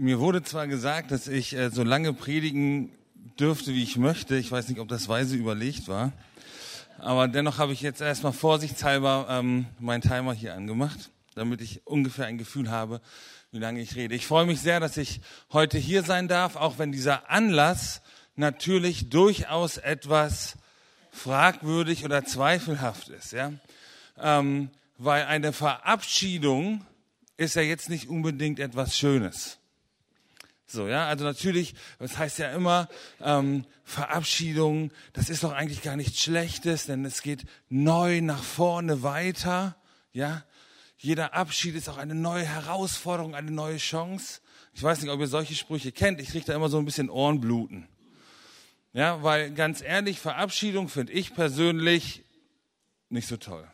Mir wurde zwar gesagt, dass ich äh, so lange predigen dürfte, wie ich möchte. Ich weiß nicht, ob das weise überlegt war. Aber dennoch habe ich jetzt erstmal vorsichtshalber ähm, meinen Timer hier angemacht, damit ich ungefähr ein Gefühl habe, wie lange ich rede. Ich freue mich sehr, dass ich heute hier sein darf, auch wenn dieser Anlass natürlich durchaus etwas fragwürdig oder zweifelhaft ist. Ja? Ähm, weil eine Verabschiedung ist ja jetzt nicht unbedingt etwas Schönes. So, ja, also natürlich, das heißt ja immer, ähm, Verabschiedung, das ist doch eigentlich gar nichts Schlechtes, denn es geht neu nach vorne weiter, ja. Jeder Abschied ist auch eine neue Herausforderung, eine neue Chance. Ich weiß nicht, ob ihr solche Sprüche kennt, ich kriege da immer so ein bisschen Ohrenbluten. Ja, weil ganz ehrlich, Verabschiedung finde ich persönlich nicht so toll.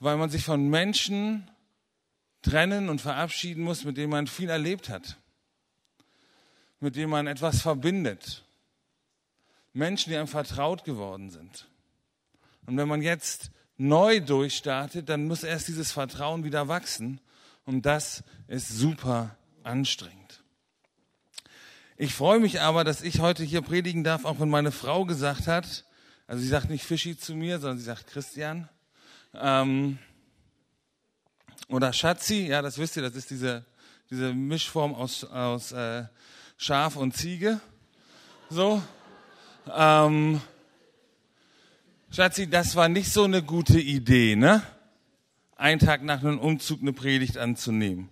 Weil man sich von Menschen trennen und verabschieden muss, mit dem man viel erlebt hat, mit dem man etwas verbindet. Menschen, die einem vertraut geworden sind. Und wenn man jetzt neu durchstartet, dann muss erst dieses Vertrauen wieder wachsen. Und das ist super anstrengend. Ich freue mich aber, dass ich heute hier predigen darf, auch wenn meine Frau gesagt hat, also sie sagt nicht Fischi zu mir, sondern sie sagt Christian. Ähm, oder Schatzi, ja, das wisst ihr, das ist diese, diese Mischform aus, aus äh, Schaf und Ziege. So. Ähm, Schatzi, das war nicht so eine gute Idee, ne? Einen Tag nach einem Umzug eine Predigt anzunehmen.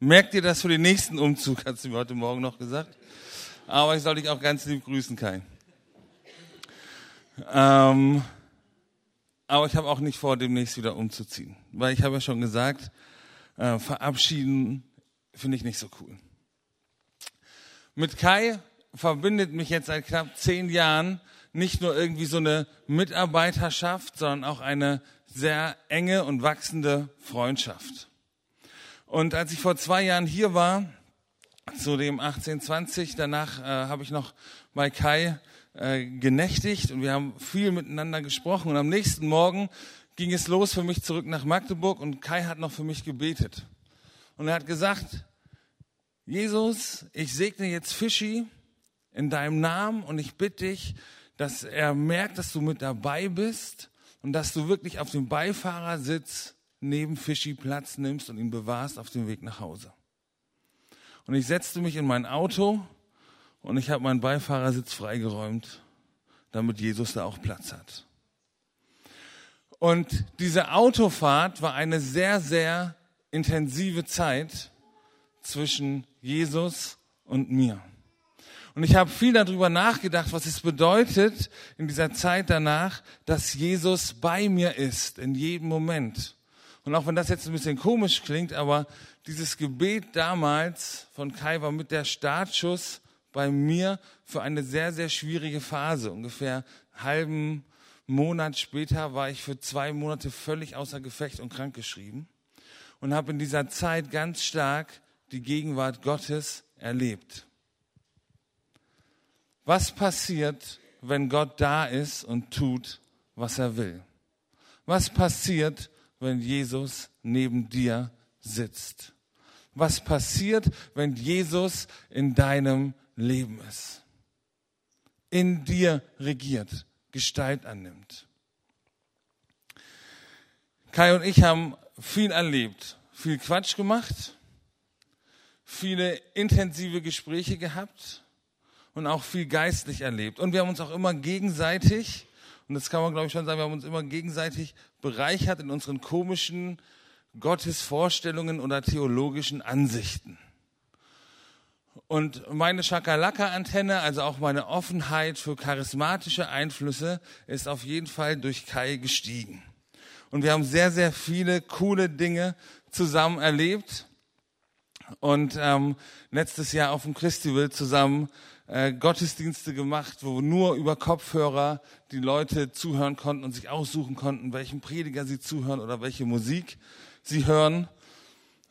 Merkt ihr das für den nächsten Umzug, hat sie mir heute Morgen noch gesagt. Aber ich soll dich auch ganz lieb grüßen, Kai. Ähm, aber ich habe auch nicht vor, demnächst wieder umzuziehen. Weil ich habe ja schon gesagt, äh, verabschieden finde ich nicht so cool. Mit Kai verbindet mich jetzt seit knapp zehn Jahren nicht nur irgendwie so eine Mitarbeiterschaft, sondern auch eine sehr enge und wachsende Freundschaft. Und als ich vor zwei Jahren hier war, zu dem 1820, danach äh, habe ich noch bei Kai äh, genächtigt und wir haben viel miteinander gesprochen. Und am nächsten Morgen ging es los für mich zurück nach Magdeburg und Kai hat noch für mich gebetet. Und er hat gesagt, Jesus, ich segne jetzt Fischi in deinem Namen und ich bitte dich, dass er merkt, dass du mit dabei bist und dass du wirklich auf dem Beifahrersitz neben Fischi Platz nimmst und ihn bewahrst auf dem Weg nach Hause. Und ich setzte mich in mein Auto und ich habe meinen Beifahrersitz freigeräumt, damit Jesus da auch Platz hat. Und diese Autofahrt war eine sehr, sehr intensive Zeit zwischen Jesus und mir. Und ich habe viel darüber nachgedacht, was es bedeutet in dieser Zeit danach, dass Jesus bei mir ist, in jedem Moment. Und auch wenn das jetzt ein bisschen komisch klingt, aber dieses Gebet damals von Kai war mit der Startschuss bei mir für eine sehr, sehr schwierige Phase. Ungefähr halben Monat später war ich für zwei Monate völlig außer Gefecht und krankgeschrieben und habe in dieser Zeit ganz stark die Gegenwart Gottes erlebt. Was passiert, wenn Gott da ist und tut, was er will? Was passiert, wenn Jesus neben dir sitzt? Was passiert, wenn Jesus in deinem Leben ist. In dir regiert, Gestalt annimmt. Kai und ich haben viel erlebt, viel Quatsch gemacht, viele intensive Gespräche gehabt und auch viel geistlich erlebt. Und wir haben uns auch immer gegenseitig, und das kann man glaube ich schon sagen, wir haben uns immer gegenseitig bereichert in unseren komischen Gottesvorstellungen oder theologischen Ansichten. Und meine Schakalaka-Antenne, also auch meine Offenheit für charismatische Einflüsse, ist auf jeden Fall durch Kai gestiegen. Und wir haben sehr, sehr viele coole Dinge zusammen erlebt. Und ähm, letztes Jahr auf dem Christival zusammen äh, Gottesdienste gemacht, wo nur über Kopfhörer die Leute zuhören konnten und sich aussuchen konnten, welchen Prediger sie zuhören oder welche Musik sie hören.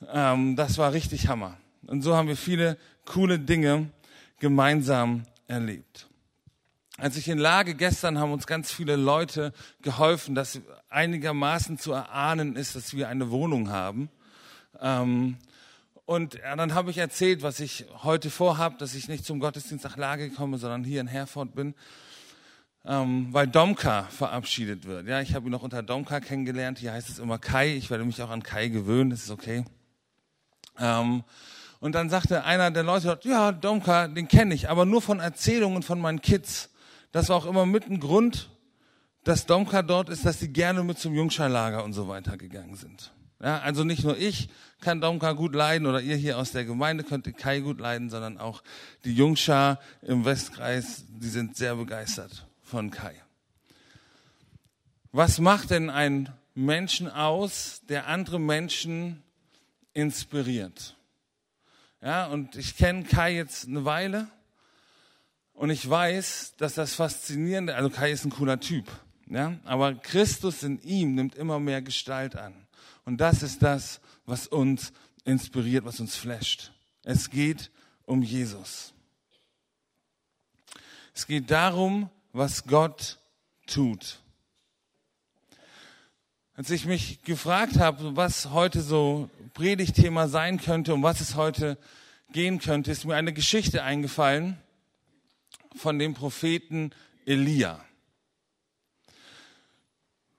Ähm, das war richtig Hammer. Und so haben wir viele coole Dinge gemeinsam erlebt. Als ich in Lage gestern haben uns ganz viele Leute geholfen, dass einigermaßen zu erahnen ist, dass wir eine Wohnung haben. Ähm, Und dann habe ich erzählt, was ich heute vorhabe, dass ich nicht zum Gottesdienst nach Lage komme, sondern hier in Herford bin, ähm, weil Domka verabschiedet wird. Ja, ich habe ihn noch unter Domka kennengelernt. Hier heißt es immer Kai. Ich werde mich auch an Kai gewöhnen. Das ist okay. Ähm, und dann sagte einer der Leute, ja, Domka, den kenne ich, aber nur von Erzählungen von meinen Kids. Das war auch immer mit ein Grund, dass Domka dort ist, dass sie gerne mit zum Jungscharlager und so weiter gegangen sind. Ja, also nicht nur ich kann Domka gut leiden oder ihr hier aus der Gemeinde könnt Kai gut leiden, sondern auch die Jungschar im Westkreis, die sind sehr begeistert von Kai. Was macht denn ein Menschen aus, der andere Menschen inspiriert? Ja, und ich kenne Kai jetzt eine Weile und ich weiß, dass das Faszinierende, also Kai ist ein cooler Typ, ja, aber Christus in ihm nimmt immer mehr Gestalt an. Und das ist das, was uns inspiriert, was uns flasht. Es geht um Jesus. Es geht darum, was Gott tut. Als ich mich gefragt habe, was heute so Predigtthema sein könnte, um was es heute gehen könnte, ist mir eine Geschichte eingefallen von dem Propheten Elia.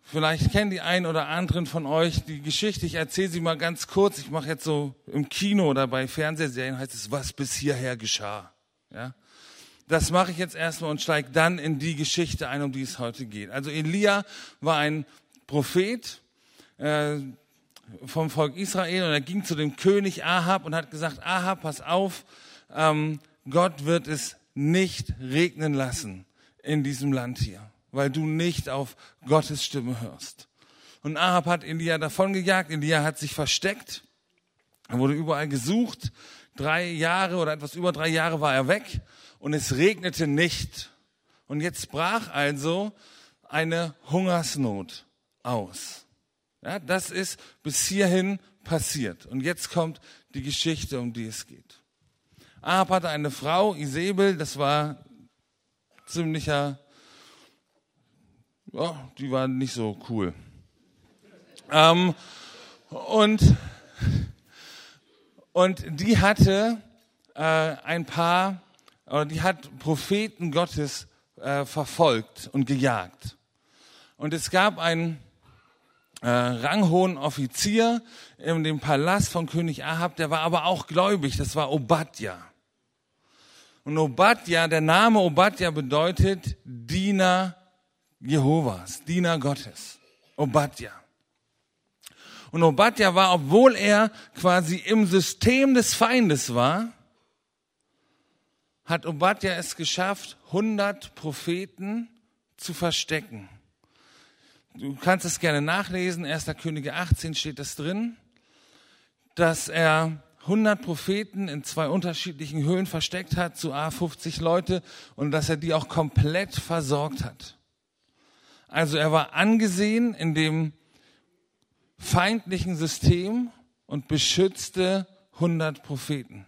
Vielleicht kennen die einen oder anderen von euch die Geschichte. Ich erzähle sie mal ganz kurz. Ich mache jetzt so im Kino oder bei Fernsehserien heißt es, was bis hierher geschah. Ja? Das mache ich jetzt erstmal und steige dann in die Geschichte ein, um die es heute geht. Also Elia war ein Prophet äh, vom Volk Israel. Und er ging zu dem König Ahab und hat gesagt, Ahab, pass auf, ähm, Gott wird es nicht regnen lassen in diesem Land hier weil du nicht auf Gottes Stimme hörst. Und Ahab hat Elia davongejagt, Elia hat sich versteckt, er wurde überall gesucht, drei Jahre oder etwas über drei Jahre war er weg und es regnete nicht. Und jetzt brach also eine Hungersnot aus. Ja, das ist bis hierhin passiert. Und jetzt kommt die Geschichte, um die es geht. Ahab hatte eine Frau, Isabel, das war ziemlicher oh, die waren nicht so cool. Ähm, und, und die hatte äh, ein paar, oder die hat Propheten Gottes äh, verfolgt und gejagt. Und es gab einen äh, ranghohen Offizier in dem Palast von König Ahab, der war aber auch gläubig, das war Obadja. Und Obadja, der Name Obadja bedeutet Diener Jehovas, Diener Gottes, Obadja. Und Obadja war, obwohl er quasi im System des Feindes war, hat Obadja es geschafft, 100 Propheten zu verstecken. Du kannst es gerne nachlesen, 1. Könige 18 steht das drin, dass er 100 Propheten in zwei unterschiedlichen Höhlen versteckt hat, zu A 50 Leute, und dass er die auch komplett versorgt hat. Also er war angesehen in dem feindlichen System und beschützte 100 Propheten.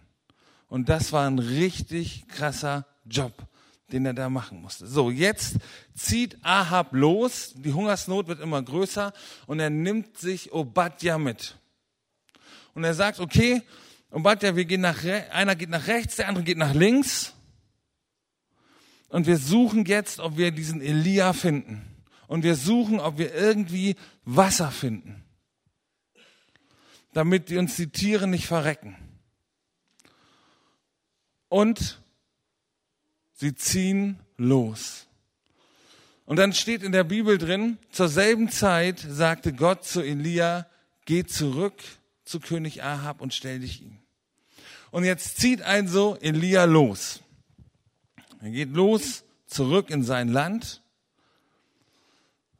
Und das war ein richtig krasser Job, den er da machen musste. So, jetzt zieht Ahab los, die Hungersnot wird immer größer und er nimmt sich Obadja mit. Und er sagt, okay, Obadja, wir gehen nach, einer geht nach rechts, der andere geht nach links. Und wir suchen jetzt, ob wir diesen Elia finden und wir suchen, ob wir irgendwie Wasser finden, damit uns die Tiere nicht verrecken. Und sie ziehen los. Und dann steht in der Bibel drin, zur selben Zeit sagte Gott zu Elia, geh zurück zu König Ahab und stell dich ihm. Und jetzt zieht also Elia los. Er geht los zurück in sein Land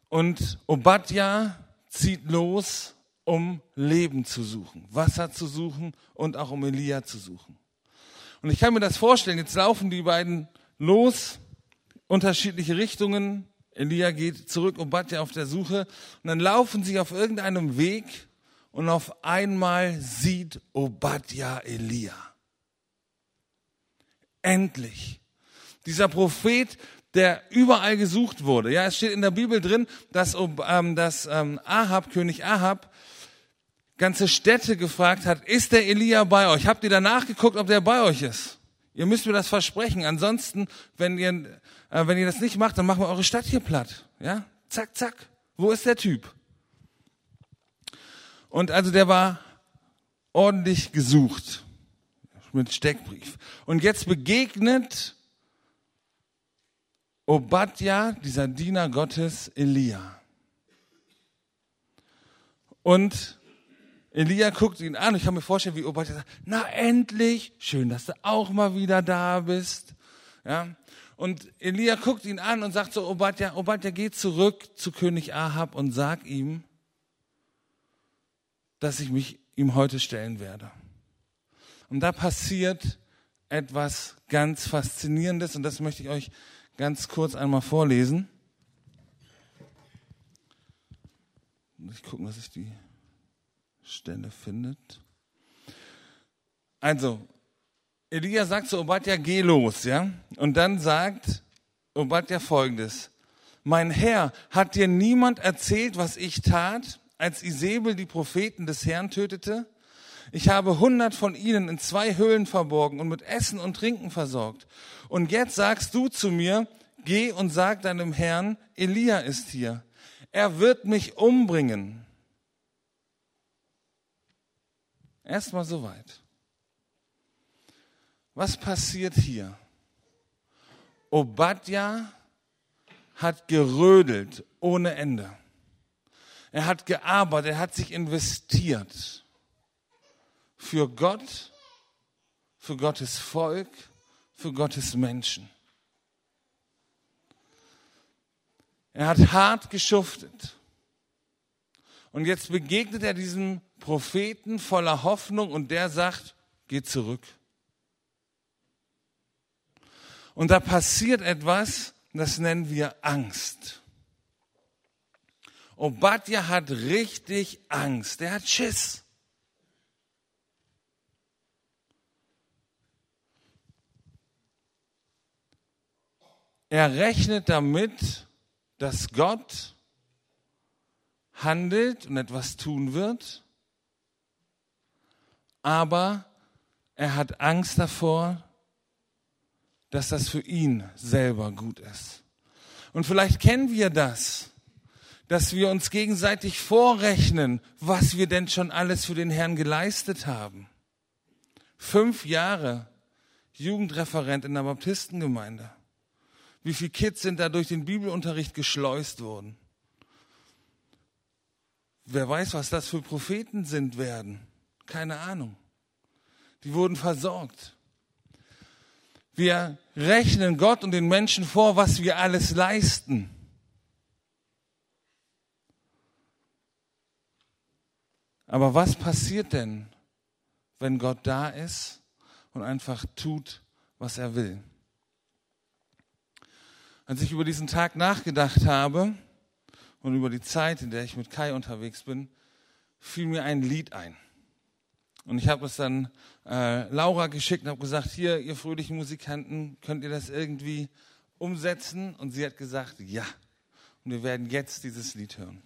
und Obadja zieht los, um Leben zu suchen, Wasser zu suchen und auch um Elia zu suchen. Und ich kann mir das vorstellen, jetzt laufen die beiden los, unterschiedliche Richtungen. Elia geht zurück, Obadja auf der Suche. Und dann laufen sie auf irgendeinem Weg und auf einmal sieht Obadja Elia. Endlich. Dieser Prophet der überall gesucht wurde. Ja, es steht in der Bibel drin, dass, ähm, dass ähm, Ahab, König Ahab, ganze Städte gefragt hat, ist der Elia bei euch? Habt ihr danach geguckt, ob der bei euch ist? Ihr müsst mir das versprechen. Ansonsten, wenn ihr, äh, wenn ihr das nicht macht, dann machen wir eure Stadt hier platt. Ja? Zack, zack. Wo ist der Typ? Und also der war ordentlich gesucht mit Steckbrief. Und jetzt begegnet Obadja, dieser Diener Gottes, Elia. Und Elia guckt ihn an. Ich kann mir vorstellen, wie Obadja sagt, na endlich, schön, dass du auch mal wieder da bist. Ja. Und Elia guckt ihn an und sagt so, Obadja, Obadja, geh zurück zu König Ahab und sag ihm, dass ich mich ihm heute stellen werde. Und da passiert etwas ganz Faszinierendes und das möchte ich euch ganz kurz einmal vorlesen. Ich gucken, dass ich die Stelle findet. Also, Elia sagt zu Obadja, geh los, ja? Und dann sagt Obadja folgendes. Mein Herr, hat dir niemand erzählt, was ich tat, als Isabel die Propheten des Herrn tötete? Ich habe hundert von ihnen in zwei Höhlen verborgen und mit Essen und Trinken versorgt. Und jetzt sagst du zu mir, geh und sag deinem Herrn, Elia ist hier. Er wird mich umbringen. Erstmal soweit. Was passiert hier? Obadja hat gerödelt ohne Ende. Er hat gearbeitet, er hat sich investiert für Gott, für Gottes Volk, für Gottes Menschen. Er hat hart geschuftet. Und jetzt begegnet er diesem Propheten voller Hoffnung und der sagt, geh zurück. Und da passiert etwas, das nennen wir Angst. Obadja hat richtig Angst. Er hat Schiss. Er rechnet damit, dass Gott handelt und etwas tun wird, aber er hat Angst davor, dass das für ihn selber gut ist. Und vielleicht kennen wir das, dass wir uns gegenseitig vorrechnen, was wir denn schon alles für den Herrn geleistet haben. Fünf Jahre Jugendreferent in der Baptistengemeinde. Wie viele Kids sind da durch den Bibelunterricht geschleust worden? Wer weiß, was das für Propheten sind werden? Keine Ahnung. Die wurden versorgt. Wir rechnen Gott und den Menschen vor, was wir alles leisten. Aber was passiert denn, wenn Gott da ist und einfach tut, was er will? Als ich über diesen Tag nachgedacht habe und über die Zeit, in der ich mit Kai unterwegs bin, fiel mir ein Lied ein. Und ich habe es dann äh, Laura geschickt und habe gesagt, hier, ihr fröhlichen Musikanten, könnt ihr das irgendwie umsetzen? Und sie hat gesagt, ja. Und wir werden jetzt dieses Lied hören.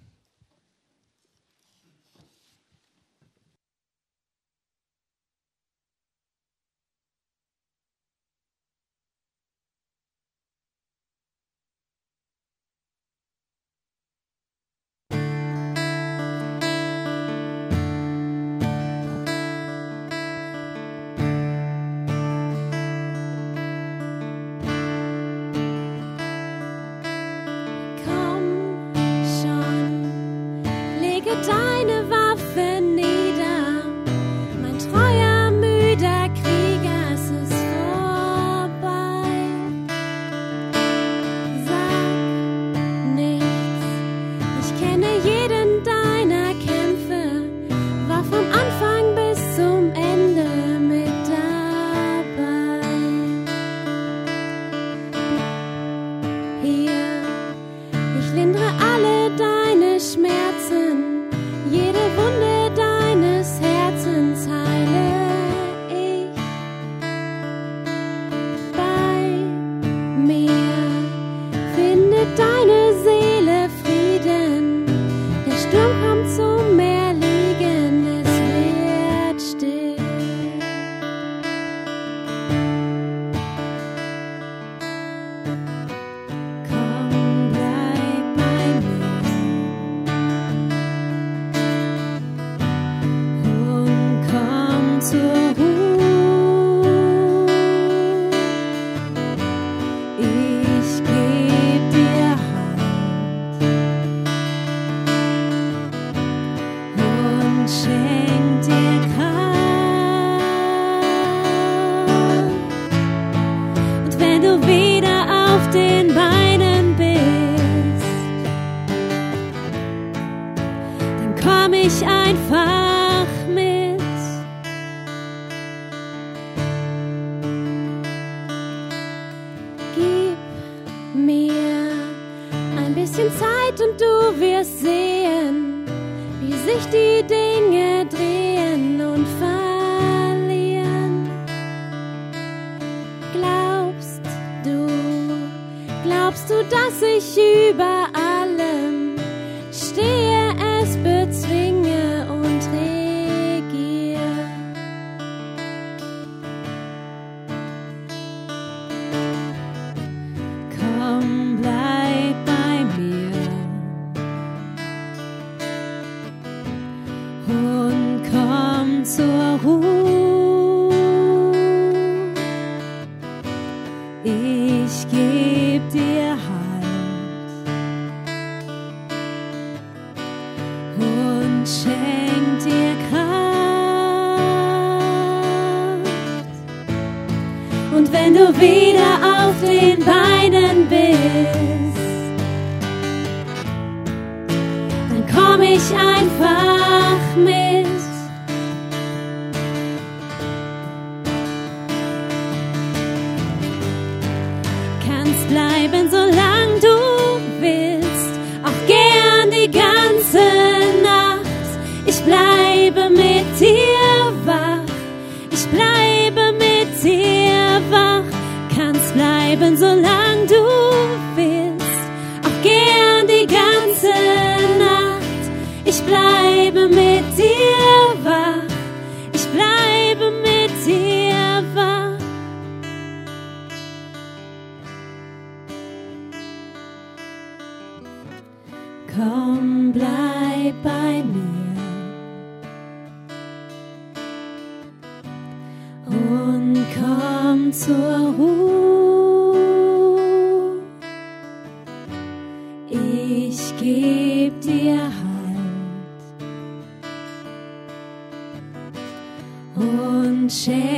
Komm zur Ich bleibe mit dir wach, und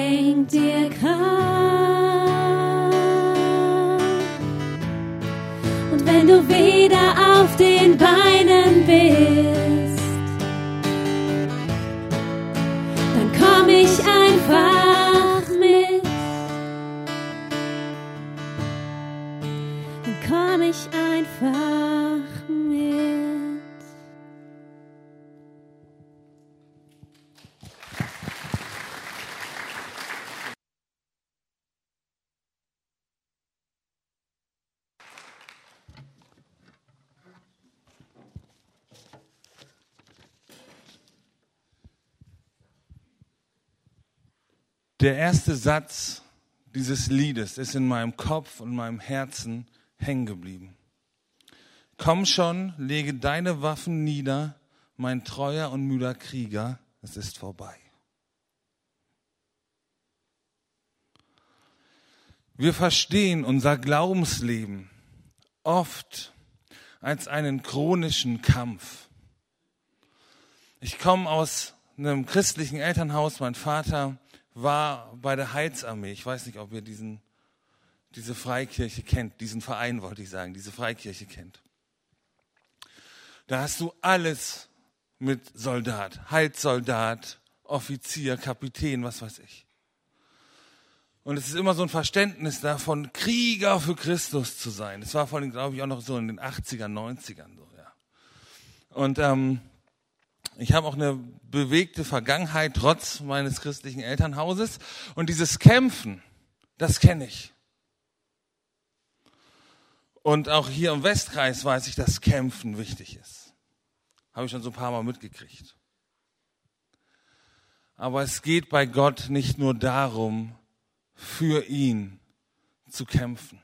Der erste Satz dieses Liedes ist in meinem Kopf und meinem Herzen hängen geblieben. Komm schon, lege deine Waffen nieder, mein treuer und müder Krieger, es ist vorbei. Wir verstehen unser Glaubensleben oft als einen chronischen Kampf. Ich komme aus einem christlichen Elternhaus. Mein Vater war bei der Heilsarmee. Ich weiß nicht, ob ihr diesen, diese Freikirche kennt, diesen Verein wollte ich sagen, diese Freikirche kennt. Da hast du alles mit Soldat, Heilsoldat, Offizier, Kapitän, was weiß ich. Und es ist immer so ein Verständnis davon, Krieger für Christus zu sein. Das war vor allem, glaube ich, auch noch so in den 80ern, 90ern so, ja. Und ähm, ich habe auch eine bewegte Vergangenheit trotz meines christlichen Elternhauses. Und dieses Kämpfen, das kenne ich. Und auch hier im Westkreis weiß ich, dass Kämpfen wichtig ist. Habe ich schon so ein paar Mal mitgekriegt. Aber es geht bei Gott nicht nur darum, für ihn zu kämpfen.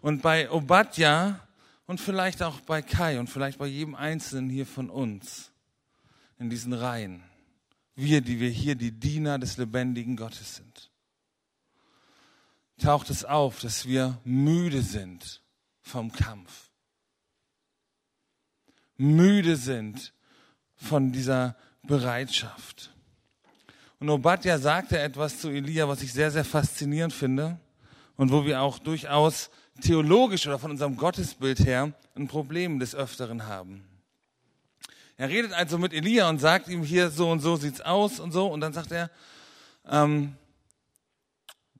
Und bei Obadja und vielleicht auch bei Kai und vielleicht bei jedem Einzelnen hier von uns in diesen Reihen, wir, die wir hier die Diener des lebendigen Gottes sind, taucht es auf, dass wir müde sind vom Kampf. Müde sind von dieser Bereitschaft. Und Obadja sagte etwas zu Elia, was ich sehr, sehr faszinierend finde und wo wir auch durchaus theologisch oder von unserem Gottesbild her ein Problem des Öfteren haben. Er redet also mit Elia und sagt ihm hier so und so sieht's aus und so und dann sagt er, ähm,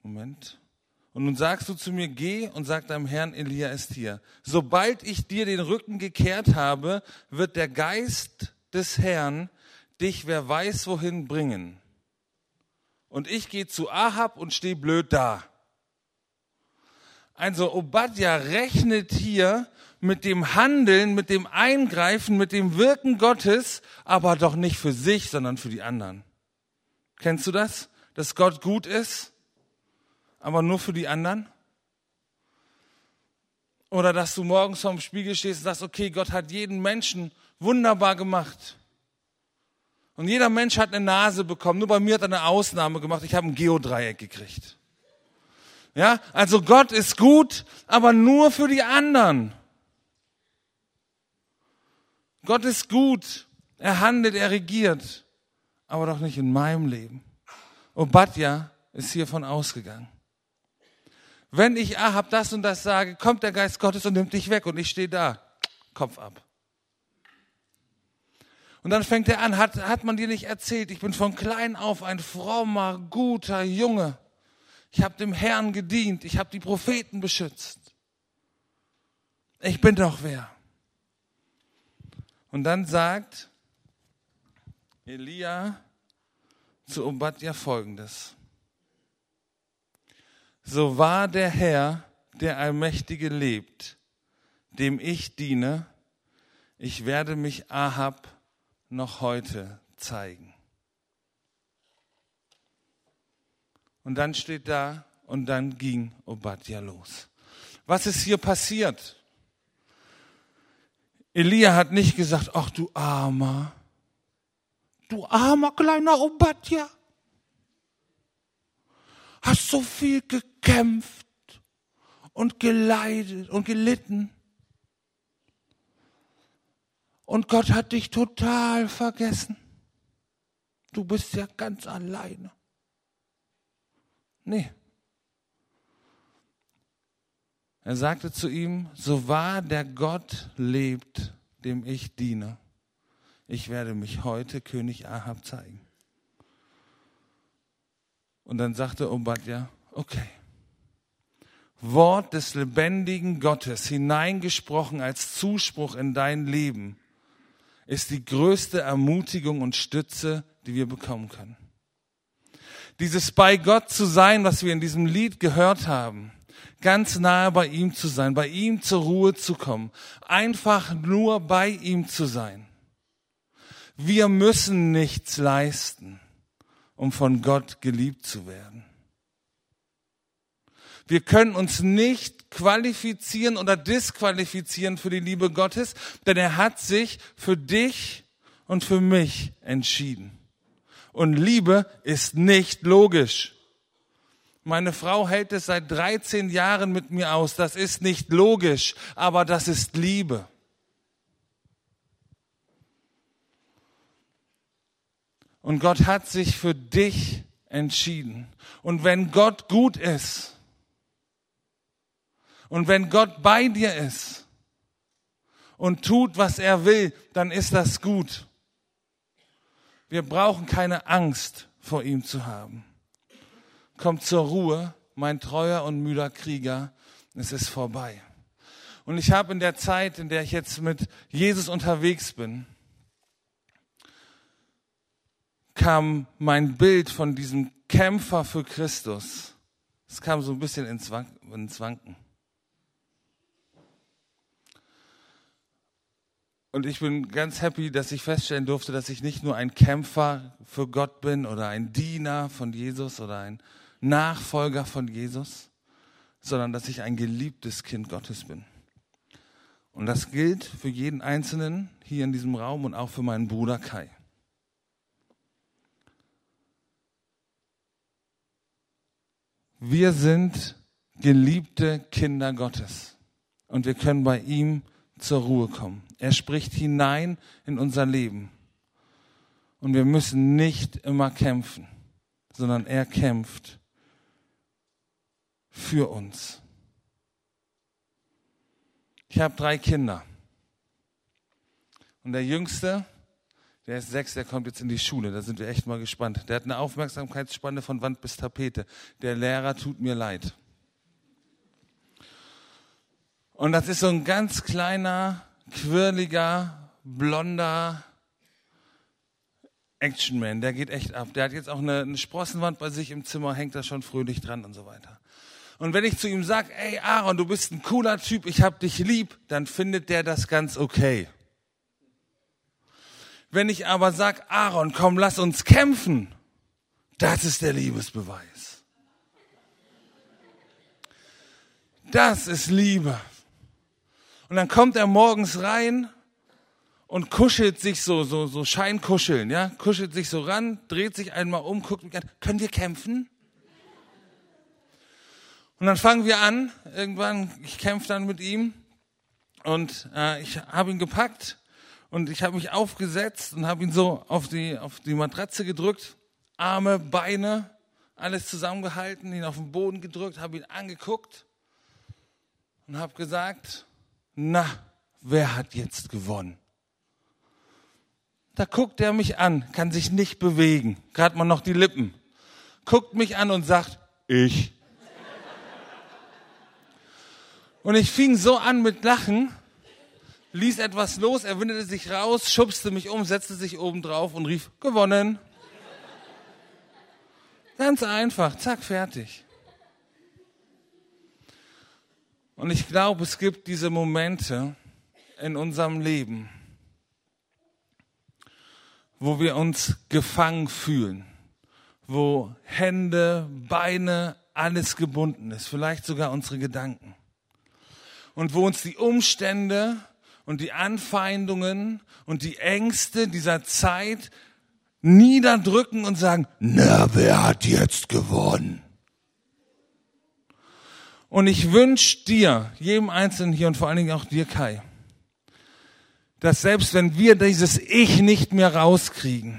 Moment, Und nun sagst du zu mir, geh und sag deinem Herrn, Elia ist hier. Sobald ich dir den Rücken gekehrt habe, wird der Geist des Herrn dich, wer weiß wohin, bringen. Und ich gehe zu Ahab und stehe blöd da. Also Obadja rechnet hier mit dem Handeln, mit dem Eingreifen, mit dem Wirken Gottes, aber doch nicht für sich, sondern für die anderen. Kennst du das? Dass Gott gut ist, aber nur für die anderen? Oder dass du morgens vorm Spiegel stehst und sagst, okay, Gott hat jeden Menschen wunderbar gemacht. Und jeder Mensch hat eine Nase bekommen. Nur bei mir hat er eine Ausnahme gemacht. Ich habe ein Geodreieck gekriegt. Ja, also Gott ist gut, aber nur für die anderen. Gott ist gut. Er handelt, er regiert, aber doch nicht in meinem Leben. Obadja ist hiervon ausgegangen. Wenn ich Ahab das und das sage, kommt der Geist Gottes und nimmt dich weg und ich stehe da, Kopf ab. Und dann fängt er an, hat, hat man dir nicht erzählt, ich bin von klein auf ein frommer, guter Junge. Ich habe dem Herrn gedient, ich habe die Propheten beschützt. Ich bin doch wer. Und dann sagt Elia zu Obadja folgendes. So wahr der Herr, der Allmächtige lebt, dem ich diene, ich werde mich Ahab noch heute zeigen. Und dann steht da, und dann ging Obadja los. Was ist hier passiert? Elia hat nicht gesagt, ach du armer, du armer kleiner Obadja, hast so viel gekämpft und geleidet und gelitten. Und Gott hat dich total vergessen. Du bist ja ganz alleine. Nee. Er sagte zu ihm, so wahr der Gott lebt, dem ich diene, ich werde mich heute König Ahab zeigen. Und dann sagte Obadja, okay. Wort des lebendigen Gottes hineingesprochen als Zuspruch in dein Leben ist die größte Ermutigung und Stütze, die wir bekommen können. Dieses bei Gott zu sein, was wir in diesem Lied gehört haben, ganz nahe bei ihm zu sein, bei ihm zur Ruhe zu kommen, einfach nur bei ihm zu sein. Wir müssen nichts leisten, um von Gott geliebt zu werden. Wir können uns nicht qualifizieren oder disqualifizieren für die Liebe Gottes, denn er hat sich für dich und für mich entschieden. Und Liebe ist nicht logisch. Meine Frau hält es seit 13 Jahren mit mir aus. Das ist nicht logisch, aber das ist Liebe. Und Gott hat sich für dich entschieden. Und wenn Gott gut ist und wenn Gott bei dir ist und tut, was er will, dann ist das gut. Wir brauchen keine Angst vor ihm zu haben. Kommt zur Ruhe, mein treuer und müder Krieger, es ist vorbei. Und ich habe in der Zeit, in der ich jetzt mit Jesus unterwegs bin, kam mein Bild von diesem Kämpfer für Christus. Es kam so ein bisschen ins Wanken. Und ich bin ganz happy, dass ich feststellen durfte, dass ich nicht nur ein Kämpfer für Gott bin oder ein Diener von Jesus oder ein Nachfolger von Jesus, sondern dass ich ein geliebtes Kind Gottes bin. Und das gilt für jeden Einzelnen hier in diesem Raum und auch für meinen Bruder Kai. Wir sind geliebte Kinder Gottes und wir können bei ihm zur Ruhe kommen. Er spricht hinein in unser Leben. Und wir müssen nicht immer kämpfen, sondern er kämpft für uns. Ich habe drei Kinder. Und der Jüngste, der ist sechs, der kommt jetzt in die Schule. Da sind wir echt mal gespannt. Der hat eine Aufmerksamkeitsspanne von Wand bis Tapete. Der Lehrer tut mir leid. Und das ist so ein ganz kleiner, quirliger, blonder Actionman. Der geht echt ab. Der hat jetzt auch eine, eine Sprossenwand bei sich im Zimmer, hängt da schon fröhlich dran und so weiter. Und wenn ich zu ihm sage, ey Aaron, du bist ein cooler Typ, ich hab dich lieb, dann findet der das ganz okay. Wenn ich aber sag, Aaron, komm, lass uns kämpfen, das ist der Liebesbeweis. Das ist Liebe. Und dann kommt er morgens rein und kuschelt sich so, so, so Scheinkuscheln, ja, kuschelt sich so ran, dreht sich einmal um, guckt mich an, können wir kämpfen? Und dann fangen wir an, irgendwann, ich kämpfe dann mit ihm und äh, ich habe ihn gepackt und ich habe mich aufgesetzt und habe ihn so auf die, auf die Matratze gedrückt, Arme, Beine, alles zusammengehalten, ihn auf den Boden gedrückt, habe ihn angeguckt und habe gesagt, na, wer hat jetzt gewonnen? Da guckt er mich an, kann sich nicht bewegen, gerade mal noch die Lippen, guckt mich an und sagt, ich. Und ich fing so an mit Lachen, ließ etwas los, er windete sich raus, schubste mich um, setzte sich oben drauf und rief, gewonnen. Ganz einfach, zack, fertig. Und ich glaube, es gibt diese Momente in unserem Leben, wo wir uns gefangen fühlen, wo Hände, Beine, alles gebunden ist, vielleicht sogar unsere Gedanken und wo uns die Umstände und die Anfeindungen und die Ängste dieser Zeit niederdrücken und sagen, na, wer hat jetzt gewonnen? Und ich wünsche dir, jedem Einzelnen hier und vor allen Dingen auch dir, Kai, dass selbst wenn wir dieses Ich nicht mehr rauskriegen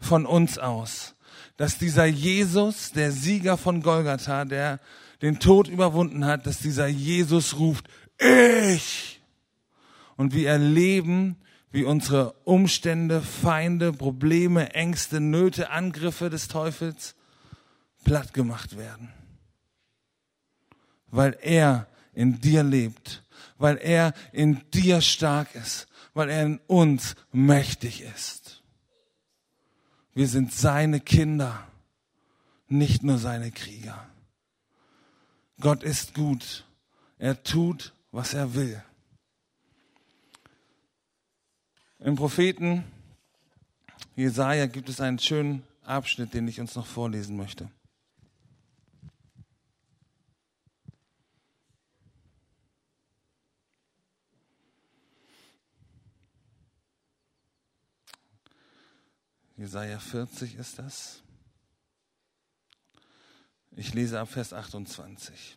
von uns aus, dass dieser Jesus, der Sieger von Golgatha, der den Tod überwunden hat, dass dieser Jesus ruft, ich! Und wir erleben, wie unsere Umstände, Feinde, Probleme, Ängste, Nöte, Angriffe des Teufels platt gemacht werden. Weil er in dir lebt, weil er in dir stark ist, weil er in uns mächtig ist. Wir sind seine Kinder, nicht nur seine Krieger. Gott ist gut. Er tut, was er will. Im Propheten Jesaja gibt es einen schönen Abschnitt, den ich uns noch vorlesen möchte. Jesaja 40 ist das. Ich lese ab Vers 28.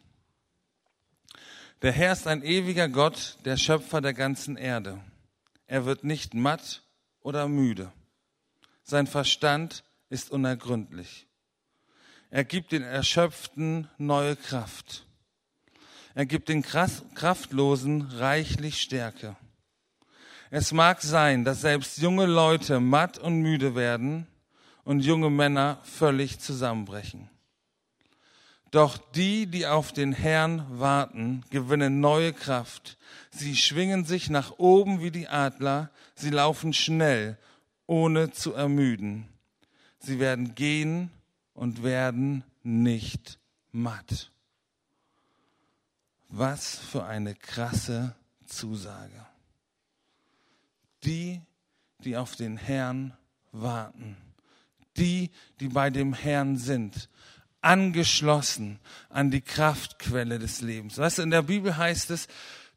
Der Herr ist ein ewiger Gott, der Schöpfer der ganzen Erde. Er wird nicht matt oder müde. Sein Verstand ist unergründlich. Er gibt den Erschöpften neue Kraft. Er gibt den Kraftlosen reichlich Stärke. Es mag sein, dass selbst junge Leute matt und müde werden und junge Männer völlig zusammenbrechen. Doch die, die auf den Herrn warten, gewinnen neue Kraft. Sie schwingen sich nach oben wie die Adler, sie laufen schnell, ohne zu ermüden. Sie werden gehen und werden nicht matt. Was für eine krasse Zusage. Die, die auf den Herrn warten, die, die bei dem Herrn sind, angeschlossen an die Kraftquelle des Lebens. Weißt du, in der Bibel heißt es,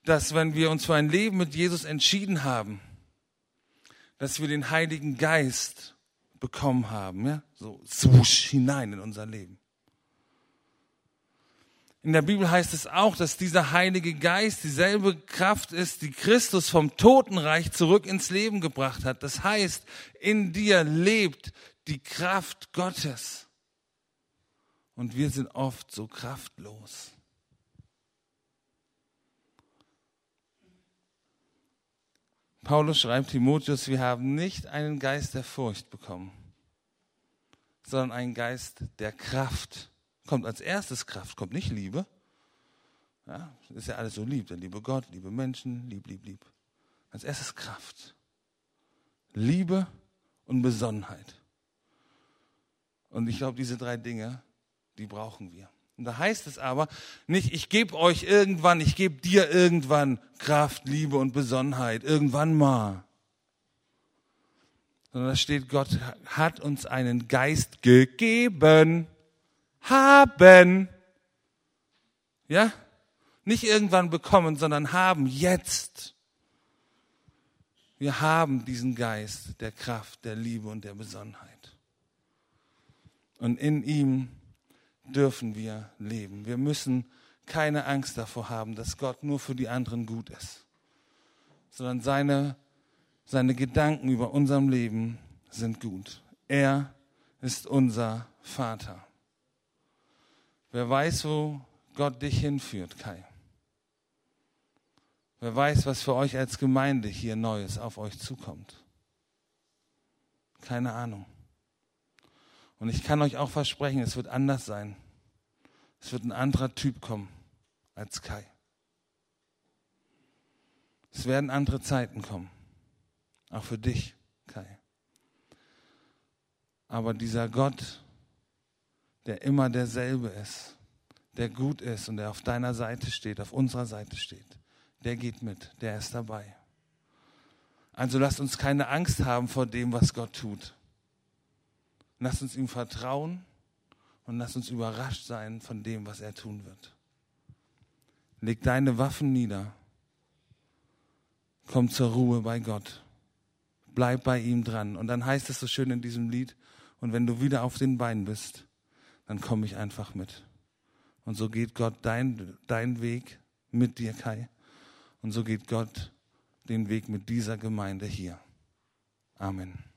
dass wenn wir uns für ein Leben mit Jesus entschieden haben, dass wir den Heiligen Geist bekommen haben, ja, so swoosh hinein in unser Leben. In der Bibel heißt es auch, dass dieser Heilige Geist dieselbe Kraft ist, die Christus vom Totenreich zurück ins Leben gebracht hat. Das heißt, in dir lebt die Kraft Gottes. Und wir sind oft so kraftlos. Paulus schreibt Timotheus, wir haben nicht einen Geist der Furcht bekommen, sondern einen Geist der Kraft. Kommt als erstes Kraft, kommt nicht Liebe, Ja, ist ja alles so lieb. Dann liebe Gott, liebe Menschen, lieb, lieb, lieb. Als erstes Kraft. Liebe und Besonnenheit. Und ich glaube, diese drei Dinge, die brauchen wir. Und da heißt es aber nicht, ich gebe euch irgendwann, ich gebe dir irgendwann Kraft, Liebe und Besonnenheit, irgendwann mal. Sondern da steht, Gott hat uns einen Geist gegeben, haben. Ja? Nicht irgendwann bekommen, sondern haben jetzt. Wir haben diesen Geist der Kraft, der Liebe und der Besonnenheit. Und in ihm dürfen wir leben. Wir müssen keine Angst davor haben, dass Gott nur für die anderen gut ist, sondern seine, seine Gedanken über unserem Leben sind gut. Er ist unser Vater. Wer weiß, wo Gott dich hinführt, Kai? Wer weiß, was für euch als Gemeinde hier Neues auf euch zukommt? Keine Ahnung. Und ich kann euch auch versprechen, es wird anders sein. Es wird ein anderer Typ kommen als Kai. Es werden andere Zeiten kommen. Auch für dich, Kai. Aber dieser Gott, der immer derselbe ist, der gut ist und der auf deiner Seite steht, auf unserer Seite steht, der geht mit, der ist dabei. Also lasst uns keine Angst haben vor dem, was Gott tut. Lasst uns ihm vertrauen und lasst uns überrascht sein von dem, was er tun wird. Leg deine Waffen nieder. Komm zur Ruhe bei Gott. Bleib bei ihm dran. Und dann heißt es so schön in diesem Lied, und wenn du wieder auf den Beinen bist, dann komme ich einfach mit. Und so geht Gott dein, dein Weg mit dir, Kai. Und so geht Gott den Weg mit dieser Gemeinde hier. Amen.